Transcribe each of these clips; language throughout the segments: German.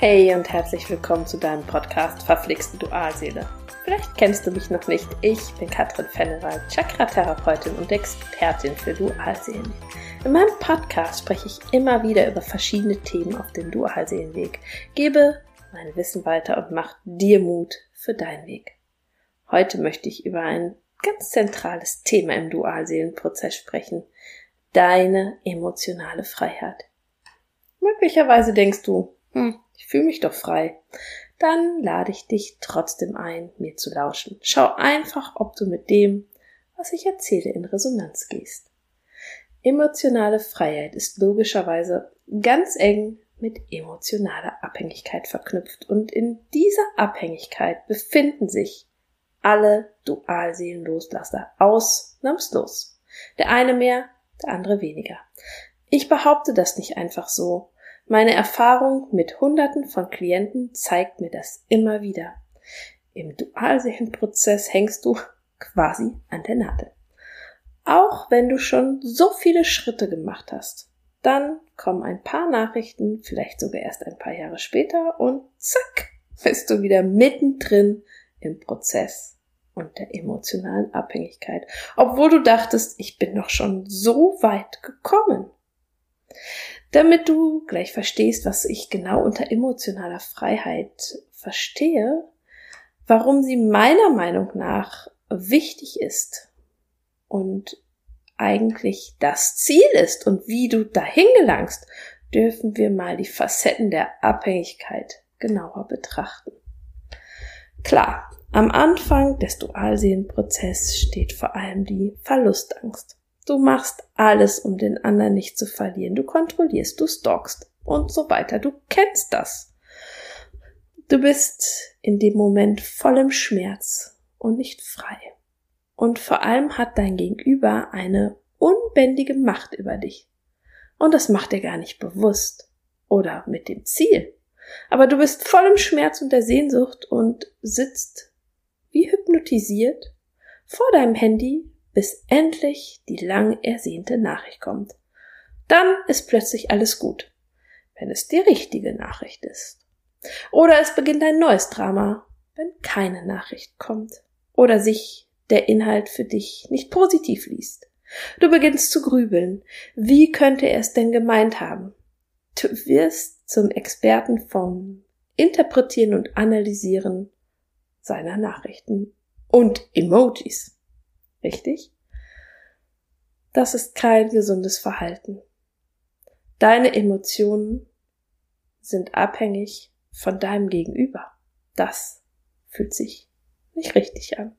Hey und herzlich willkommen zu deinem Podcast Verflixte Dualseele. Vielleicht kennst du mich noch nicht. Ich bin Katrin Fennewald, Chakra-Therapeutin und Expertin für Dualseelen. In meinem Podcast spreche ich immer wieder über verschiedene Themen auf dem Dualseelenweg, gebe mein Wissen weiter und mache dir Mut für deinen Weg. Heute möchte ich über ein ganz zentrales Thema im Dualseelenprozess sprechen. Deine emotionale Freiheit. Möglicherweise denkst du, hm, ich fühle mich doch frei. Dann lade ich dich trotzdem ein, mir zu lauschen. Schau einfach, ob du mit dem, was ich erzähle, in Resonanz gehst. Emotionale Freiheit ist logischerweise ganz eng mit emotionaler Abhängigkeit verknüpft und in dieser Abhängigkeit befinden sich alle Dualseelenloslasser ausnahmslos. Der eine mehr, der andere weniger. Ich behaupte das nicht einfach so. Meine Erfahrung mit Hunderten von Klienten zeigt mir das immer wieder. Im Dualseelenprozess hängst du quasi an der Nadel. Auch wenn du schon so viele Schritte gemacht hast, dann kommen ein paar Nachrichten, vielleicht sogar erst ein paar Jahre später und zack, bist du wieder mittendrin im Prozess und der emotionalen Abhängigkeit, obwohl du dachtest, ich bin doch schon so weit gekommen. Damit du gleich verstehst, was ich genau unter emotionaler Freiheit verstehe, warum sie meiner Meinung nach wichtig ist und eigentlich das Ziel ist und wie du dahin gelangst, dürfen wir mal die Facetten der Abhängigkeit genauer betrachten. Klar, am Anfang des Dualseelenprozesses steht vor allem die Verlustangst. Du machst alles, um den anderen nicht zu verlieren. Du kontrollierst, du stalkst und so weiter. Du kennst das. Du bist in dem Moment voll im Schmerz und nicht frei. Und vor allem hat dein Gegenüber eine unbändige Macht über dich. Und das macht er gar nicht bewusst oder mit dem Ziel. Aber du bist voll im Schmerz und der Sehnsucht und sitzt wie hypnotisiert vor deinem Handy bis endlich die lang ersehnte Nachricht kommt. Dann ist plötzlich alles gut, wenn es die richtige Nachricht ist. Oder es beginnt ein neues Drama, wenn keine Nachricht kommt oder sich der Inhalt für dich nicht positiv liest. Du beginnst zu grübeln. Wie könnte er es denn gemeint haben? Du wirst zum Experten vom Interpretieren und Analysieren seiner Nachrichten und Emojis. Richtig? Das ist kein gesundes Verhalten. Deine Emotionen sind abhängig von deinem Gegenüber. Das fühlt sich nicht richtig an.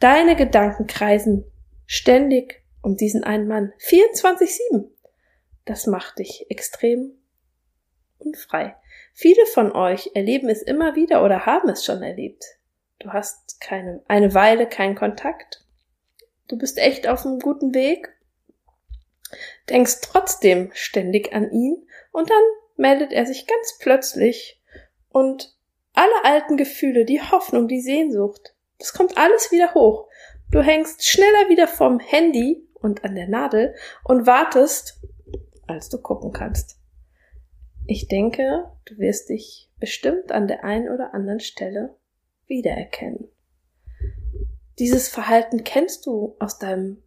Deine Gedanken kreisen ständig um diesen einen Mann. 24-7. Das macht dich extrem unfrei. Viele von euch erleben es immer wieder oder haben es schon erlebt. Du hast keine, eine Weile keinen Kontakt du bist echt auf einem guten Weg, denkst trotzdem ständig an ihn und dann meldet er sich ganz plötzlich und alle alten Gefühle, die Hoffnung, die Sehnsucht, das kommt alles wieder hoch. Du hängst schneller wieder vom Handy und an der Nadel und wartest, als du gucken kannst. Ich denke, du wirst dich bestimmt an der einen oder anderen Stelle wiedererkennen. Dieses Verhalten kennst du aus deinem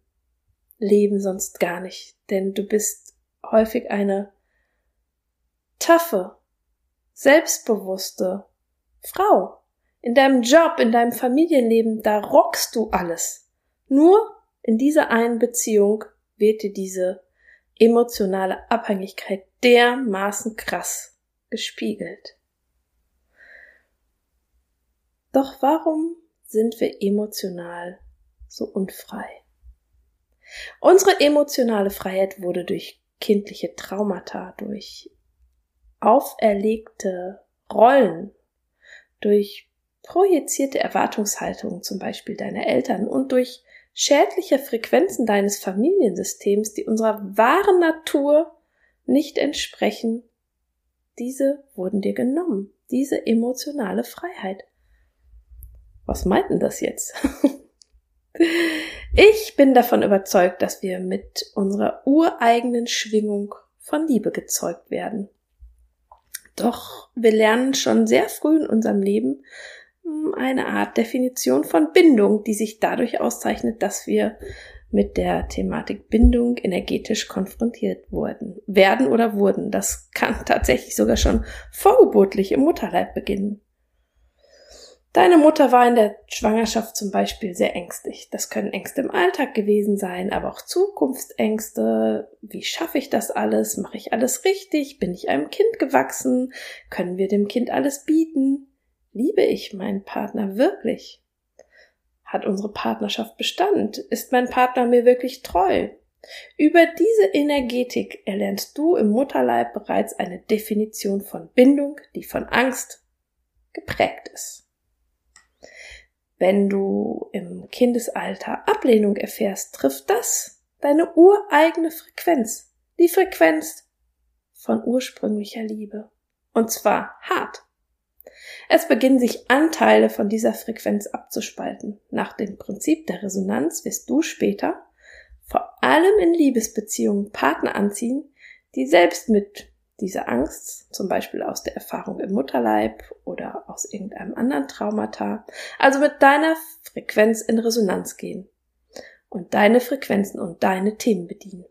Leben sonst gar nicht, denn du bist häufig eine taffe, selbstbewusste Frau. In deinem Job, in deinem Familienleben, da rockst du alles. Nur in dieser einen Beziehung wird dir diese emotionale Abhängigkeit dermaßen krass gespiegelt. Doch warum sind wir emotional so unfrei. Unsere emotionale Freiheit wurde durch kindliche Traumata, durch auferlegte Rollen, durch projizierte Erwartungshaltungen zum Beispiel deiner Eltern und durch schädliche Frequenzen deines Familiensystems, die unserer wahren Natur nicht entsprechen, diese wurden dir genommen, diese emotionale Freiheit. Was meint denn das jetzt? ich bin davon überzeugt, dass wir mit unserer ureigenen Schwingung von Liebe gezeugt werden. Doch wir lernen schon sehr früh in unserem Leben hm, eine Art Definition von Bindung, die sich dadurch auszeichnet, dass wir mit der Thematik Bindung energetisch konfrontiert wurden, werden oder wurden. Das kann tatsächlich sogar schon vorgeburtlich im Mutterleib beginnen. Deine Mutter war in der Schwangerschaft zum Beispiel sehr ängstlich. Das können Ängste im Alltag gewesen sein, aber auch Zukunftsängste. Wie schaffe ich das alles? Mache ich alles richtig? Bin ich einem Kind gewachsen? Können wir dem Kind alles bieten? Liebe ich meinen Partner wirklich? Hat unsere Partnerschaft Bestand? Ist mein Partner mir wirklich treu? Über diese Energetik erlernst du im Mutterleib bereits eine Definition von Bindung, die von Angst geprägt ist. Wenn du im Kindesalter Ablehnung erfährst, trifft das deine ureigene Frequenz, die Frequenz von ursprünglicher Liebe. Und zwar hart. Es beginnen sich Anteile von dieser Frequenz abzuspalten. Nach dem Prinzip der Resonanz wirst du später vor allem in Liebesbeziehungen Partner anziehen, die selbst mit diese Angst, zum Beispiel aus der Erfahrung im Mutterleib oder aus irgendeinem anderen Traumata, also mit deiner Frequenz in Resonanz gehen und deine Frequenzen und deine Themen bedienen.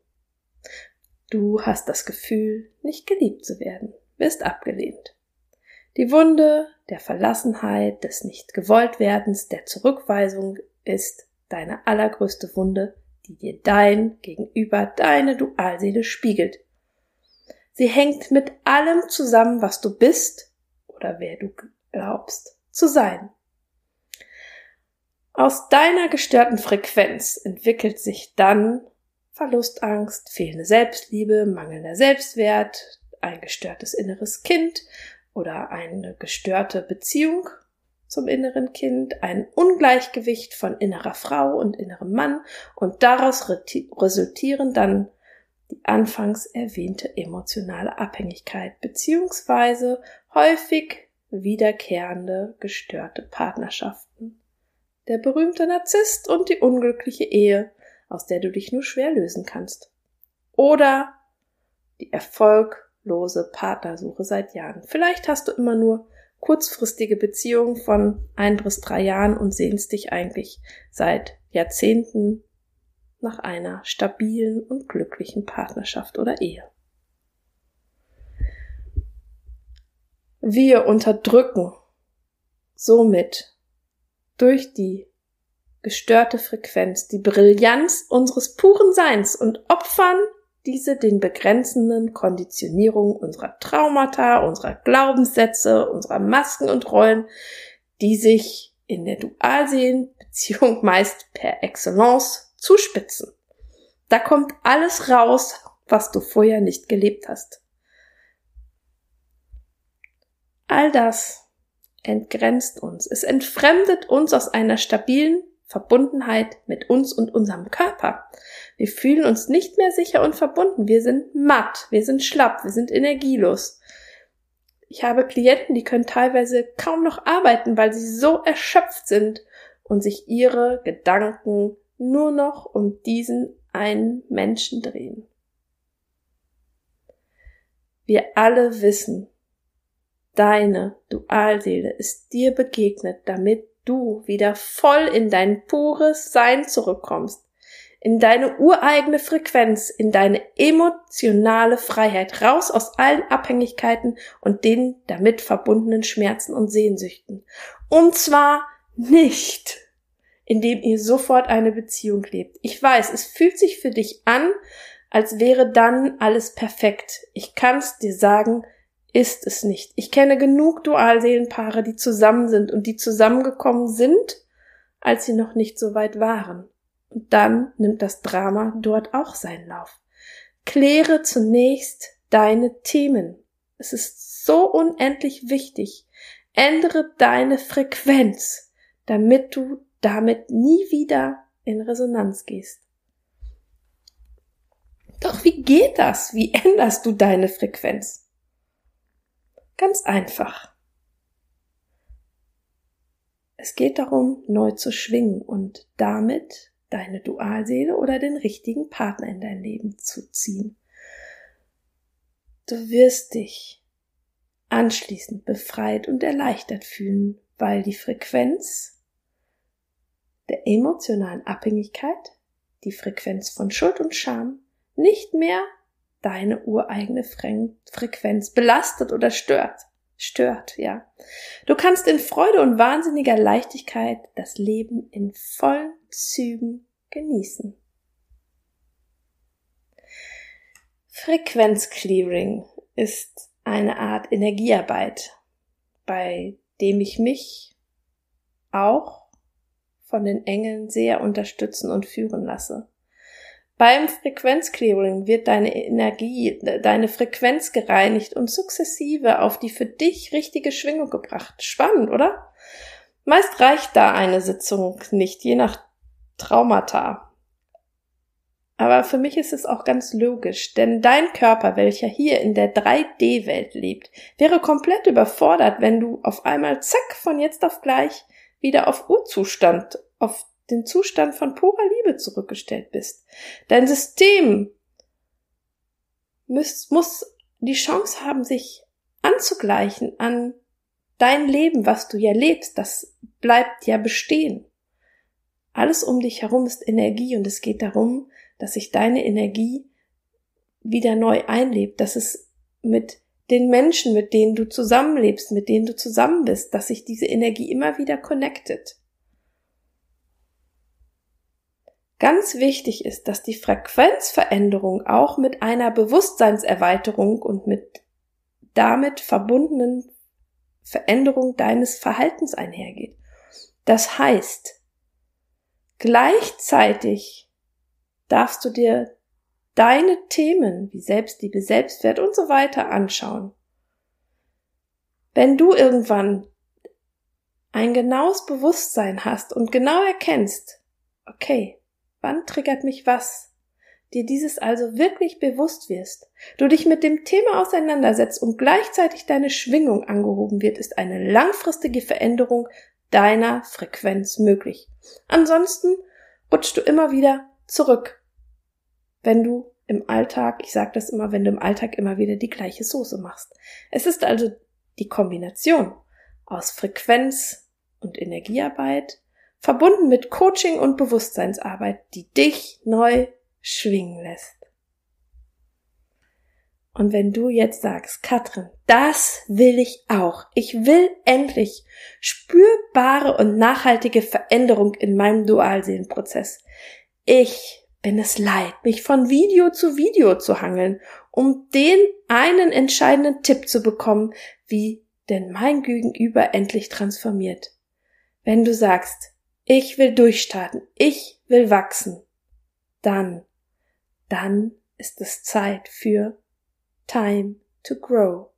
Du hast das Gefühl, nicht geliebt zu werden, wirst abgelehnt. Die Wunde der Verlassenheit, des Nicht-Gewolltwerdens, der Zurückweisung ist deine allergrößte Wunde, die dir dein Gegenüber, deine Dualseele spiegelt Sie hängt mit allem zusammen, was du bist oder wer du glaubst zu sein. Aus deiner gestörten Frequenz entwickelt sich dann Verlustangst, fehlende Selbstliebe, mangelnder Selbstwert, ein gestörtes inneres Kind oder eine gestörte Beziehung zum inneren Kind, ein Ungleichgewicht von innerer Frau und innerem Mann und daraus resultieren dann die anfangs erwähnte emotionale Abhängigkeit beziehungsweise häufig wiederkehrende gestörte Partnerschaften. Der berühmte Narzisst und die unglückliche Ehe, aus der du dich nur schwer lösen kannst. Oder die erfolglose Partnersuche seit Jahren. Vielleicht hast du immer nur kurzfristige Beziehungen von ein bis drei Jahren und sehnst dich eigentlich seit Jahrzehnten nach einer stabilen und glücklichen Partnerschaft oder Ehe. Wir unterdrücken somit durch die gestörte Frequenz die Brillanz unseres puren Seins und opfern diese den begrenzenden Konditionierungen unserer Traumata, unserer Glaubenssätze, unserer Masken und Rollen, die sich in der Dualseelenbeziehung meist per Excellence zuspitzen. Da kommt alles raus, was du vorher nicht gelebt hast. All das entgrenzt uns. Es entfremdet uns aus einer stabilen Verbundenheit mit uns und unserem Körper. Wir fühlen uns nicht mehr sicher und verbunden. Wir sind matt, wir sind schlapp, wir sind energielos. Ich habe Klienten, die können teilweise kaum noch arbeiten, weil sie so erschöpft sind und sich ihre Gedanken nur noch um diesen einen Menschen drehen. Wir alle wissen, deine Dualseele ist dir begegnet, damit du wieder voll in dein pures Sein zurückkommst, in deine ureigene Frequenz, in deine emotionale Freiheit, raus aus allen Abhängigkeiten und den damit verbundenen Schmerzen und Sehnsüchten. Und zwar nicht in dem ihr sofort eine Beziehung lebt. Ich weiß, es fühlt sich für dich an, als wäre dann alles perfekt. Ich kann's dir sagen, ist es nicht. Ich kenne genug Dualseelenpaare, die zusammen sind und die zusammengekommen sind, als sie noch nicht so weit waren. Und dann nimmt das Drama dort auch seinen Lauf. Kläre zunächst deine Themen. Es ist so unendlich wichtig. Ändere deine Frequenz, damit du damit nie wieder in Resonanz gehst. Doch wie geht das? Wie änderst du deine Frequenz? Ganz einfach. Es geht darum, neu zu schwingen und damit deine Dualseele oder den richtigen Partner in dein Leben zu ziehen. Du wirst dich anschließend befreit und erleichtert fühlen, weil die Frequenz der emotionalen Abhängigkeit, die Frequenz von Schuld und Scham, nicht mehr deine ureigene Frequenz belastet oder stört. Stört, ja. Du kannst in Freude und wahnsinniger Leichtigkeit das Leben in vollen Zügen genießen. Frequenzclearing ist eine Art Energiearbeit, bei dem ich mich auch von den Engeln sehr unterstützen und führen lasse. Beim Frequenzclearing wird deine Energie, deine Frequenz gereinigt und sukzessive auf die für dich richtige Schwingung gebracht. Spannend, oder? Meist reicht da eine Sitzung nicht, je nach Traumata. Aber für mich ist es auch ganz logisch, denn dein Körper, welcher hier in der 3D-Welt lebt, wäre komplett überfordert, wenn du auf einmal zack von jetzt auf gleich wieder auf Urzustand, auf den Zustand von purer Liebe zurückgestellt bist. Dein System muss, muss die Chance haben, sich anzugleichen an dein Leben, was du ja lebst, das bleibt ja bestehen. Alles um dich herum ist Energie und es geht darum, dass sich deine Energie wieder neu einlebt, dass es mit den Menschen, mit denen du zusammenlebst, mit denen du zusammen bist, dass sich diese Energie immer wieder connected. Ganz wichtig ist, dass die Frequenzveränderung auch mit einer Bewusstseinserweiterung und mit damit verbundenen Veränderung deines Verhaltens einhergeht. Das heißt, gleichzeitig darfst du dir deine Themen wie Selbstliebe, Selbstwert und so weiter anschauen. Wenn du irgendwann ein genaues Bewusstsein hast und genau erkennst, okay, wann triggert mich was, dir dieses also wirklich bewusst wirst, du dich mit dem Thema auseinandersetzt und gleichzeitig deine Schwingung angehoben wird, ist eine langfristige Veränderung deiner Frequenz möglich. Ansonsten rutschst du immer wieder zurück, wenn du im Alltag, ich sage das immer, wenn du im Alltag immer wieder die gleiche Soße machst. Es ist also die Kombination aus Frequenz und Energiearbeit verbunden mit Coaching und Bewusstseinsarbeit, die dich neu schwingen lässt. Und wenn du jetzt sagst, Katrin, das will ich auch. Ich will endlich spürbare und nachhaltige Veränderung in meinem Dualseelenprozess. Ich bin es leid, mich von Video zu Video zu hangeln, um den einen entscheidenden Tipp zu bekommen, wie denn mein Gegenüber endlich transformiert. Wenn du sagst, ich will durchstarten, ich will wachsen, dann, dann ist es Zeit für Time to Grow.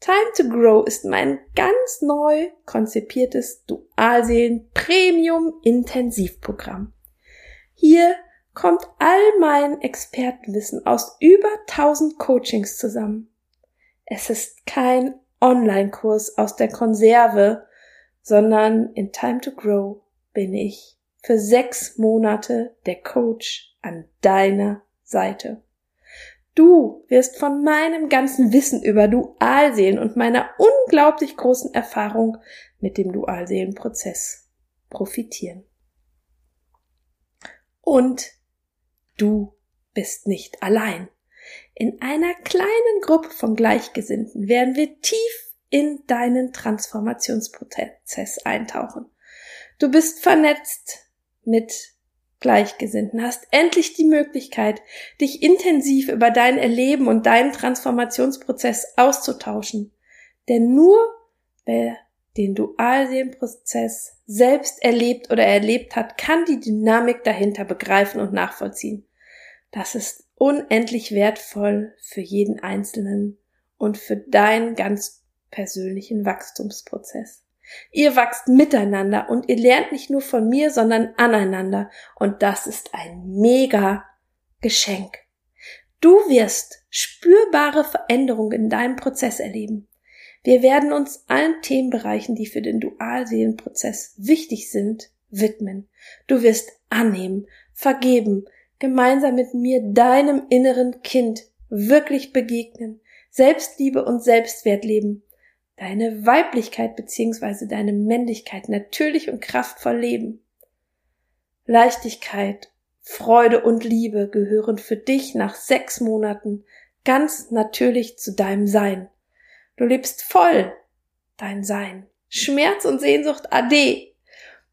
Time to Grow ist mein ganz neu konzipiertes Dualseelen Premium Intensivprogramm. Hier kommt all mein Expertenwissen aus über 1000 Coachings zusammen. Es ist kein Online-Kurs aus der Konserve, sondern in Time to Grow bin ich für sechs Monate der Coach an deiner Seite. Du wirst von meinem ganzen Wissen über Dualseelen und meiner unglaublich großen Erfahrung mit dem Dualseelenprozess profitieren. Und du bist nicht allein. In einer kleinen Gruppe von Gleichgesinnten werden wir tief in deinen Transformationsprozess eintauchen. Du bist vernetzt mit Gleichgesinnten, hast endlich die Möglichkeit, dich intensiv über dein Erleben und deinen Transformationsprozess auszutauschen. Denn nur wer den Dualseelenprozess selbst erlebt oder erlebt hat, kann die Dynamik dahinter begreifen und nachvollziehen. Das ist unendlich wertvoll für jeden Einzelnen und für deinen ganz persönlichen Wachstumsprozess. Ihr wachst miteinander und ihr lernt nicht nur von mir, sondern aneinander und das ist ein mega Geschenk. Du wirst spürbare Veränderungen in deinem Prozess erleben. Wir werden uns allen Themenbereichen, die für den Dualseelenprozess wichtig sind, widmen. Du wirst annehmen, vergeben, gemeinsam mit mir deinem inneren Kind wirklich begegnen, Selbstliebe und Selbstwert leben, deine Weiblichkeit bzw. deine Männlichkeit natürlich und kraftvoll leben. Leichtigkeit, Freude und Liebe gehören für dich nach sechs Monaten ganz natürlich zu deinem Sein. Du lebst voll dein Sein. Schmerz und Sehnsucht ade.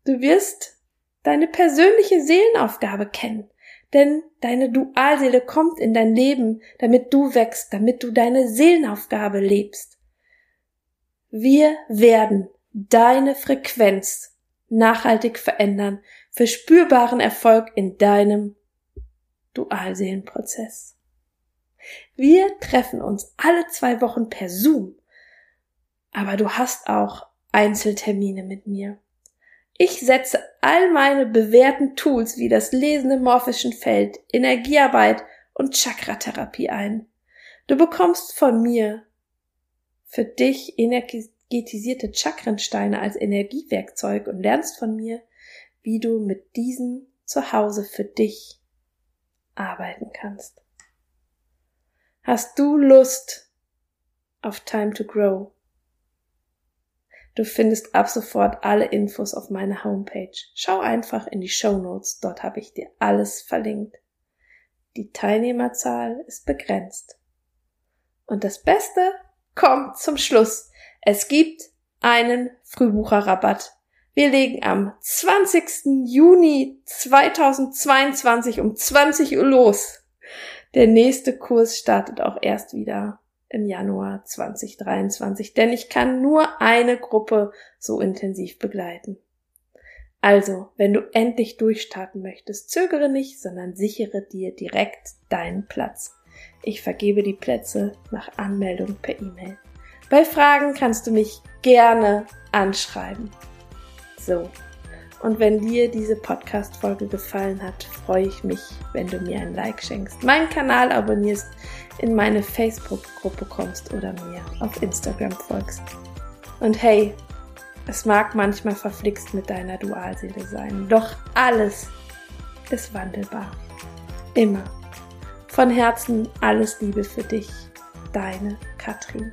Du wirst deine persönliche Seelenaufgabe kennen. Denn deine Dualseele kommt in dein Leben, damit du wächst, damit du deine Seelenaufgabe lebst. Wir werden deine Frequenz nachhaltig verändern für spürbaren Erfolg in deinem Dualseelenprozess. Wir treffen uns alle zwei Wochen per Zoom, aber du hast auch Einzeltermine mit mir. Ich setze all meine bewährten Tools wie das Lesen im morphischen Feld, Energiearbeit und Chakratherapie ein. Du bekommst von mir für dich energetisierte Chakrensteine als Energiewerkzeug und lernst von mir, wie du mit diesen zu Hause für dich arbeiten kannst. Hast du Lust auf Time to Grow? Du findest ab sofort alle Infos auf meiner Homepage. Schau einfach in die Show Notes, dort habe ich dir alles verlinkt. Die Teilnehmerzahl ist begrenzt. Und das Beste kommt zum Schluss. Es gibt einen Frühbucherrabatt. Wir legen am 20. Juni 2022 um 20 Uhr los. Der nächste Kurs startet auch erst wieder im Januar 2023, denn ich kann nur eine Gruppe so intensiv begleiten. Also, wenn du endlich durchstarten möchtest, zögere nicht, sondern sichere dir direkt deinen Platz. Ich vergebe die Plätze nach Anmeldung per E-Mail. Bei Fragen kannst du mich gerne anschreiben. So. Und wenn dir diese Podcast-Folge gefallen hat, freue ich mich, wenn du mir ein Like schenkst, meinen Kanal abonnierst, in meine Facebook-Gruppe kommst oder mir auf Instagram folgst. Und hey, es mag manchmal verflixt mit deiner Dualseele sein, doch alles ist wandelbar. Immer. Von Herzen alles Liebe für dich, deine Katrin.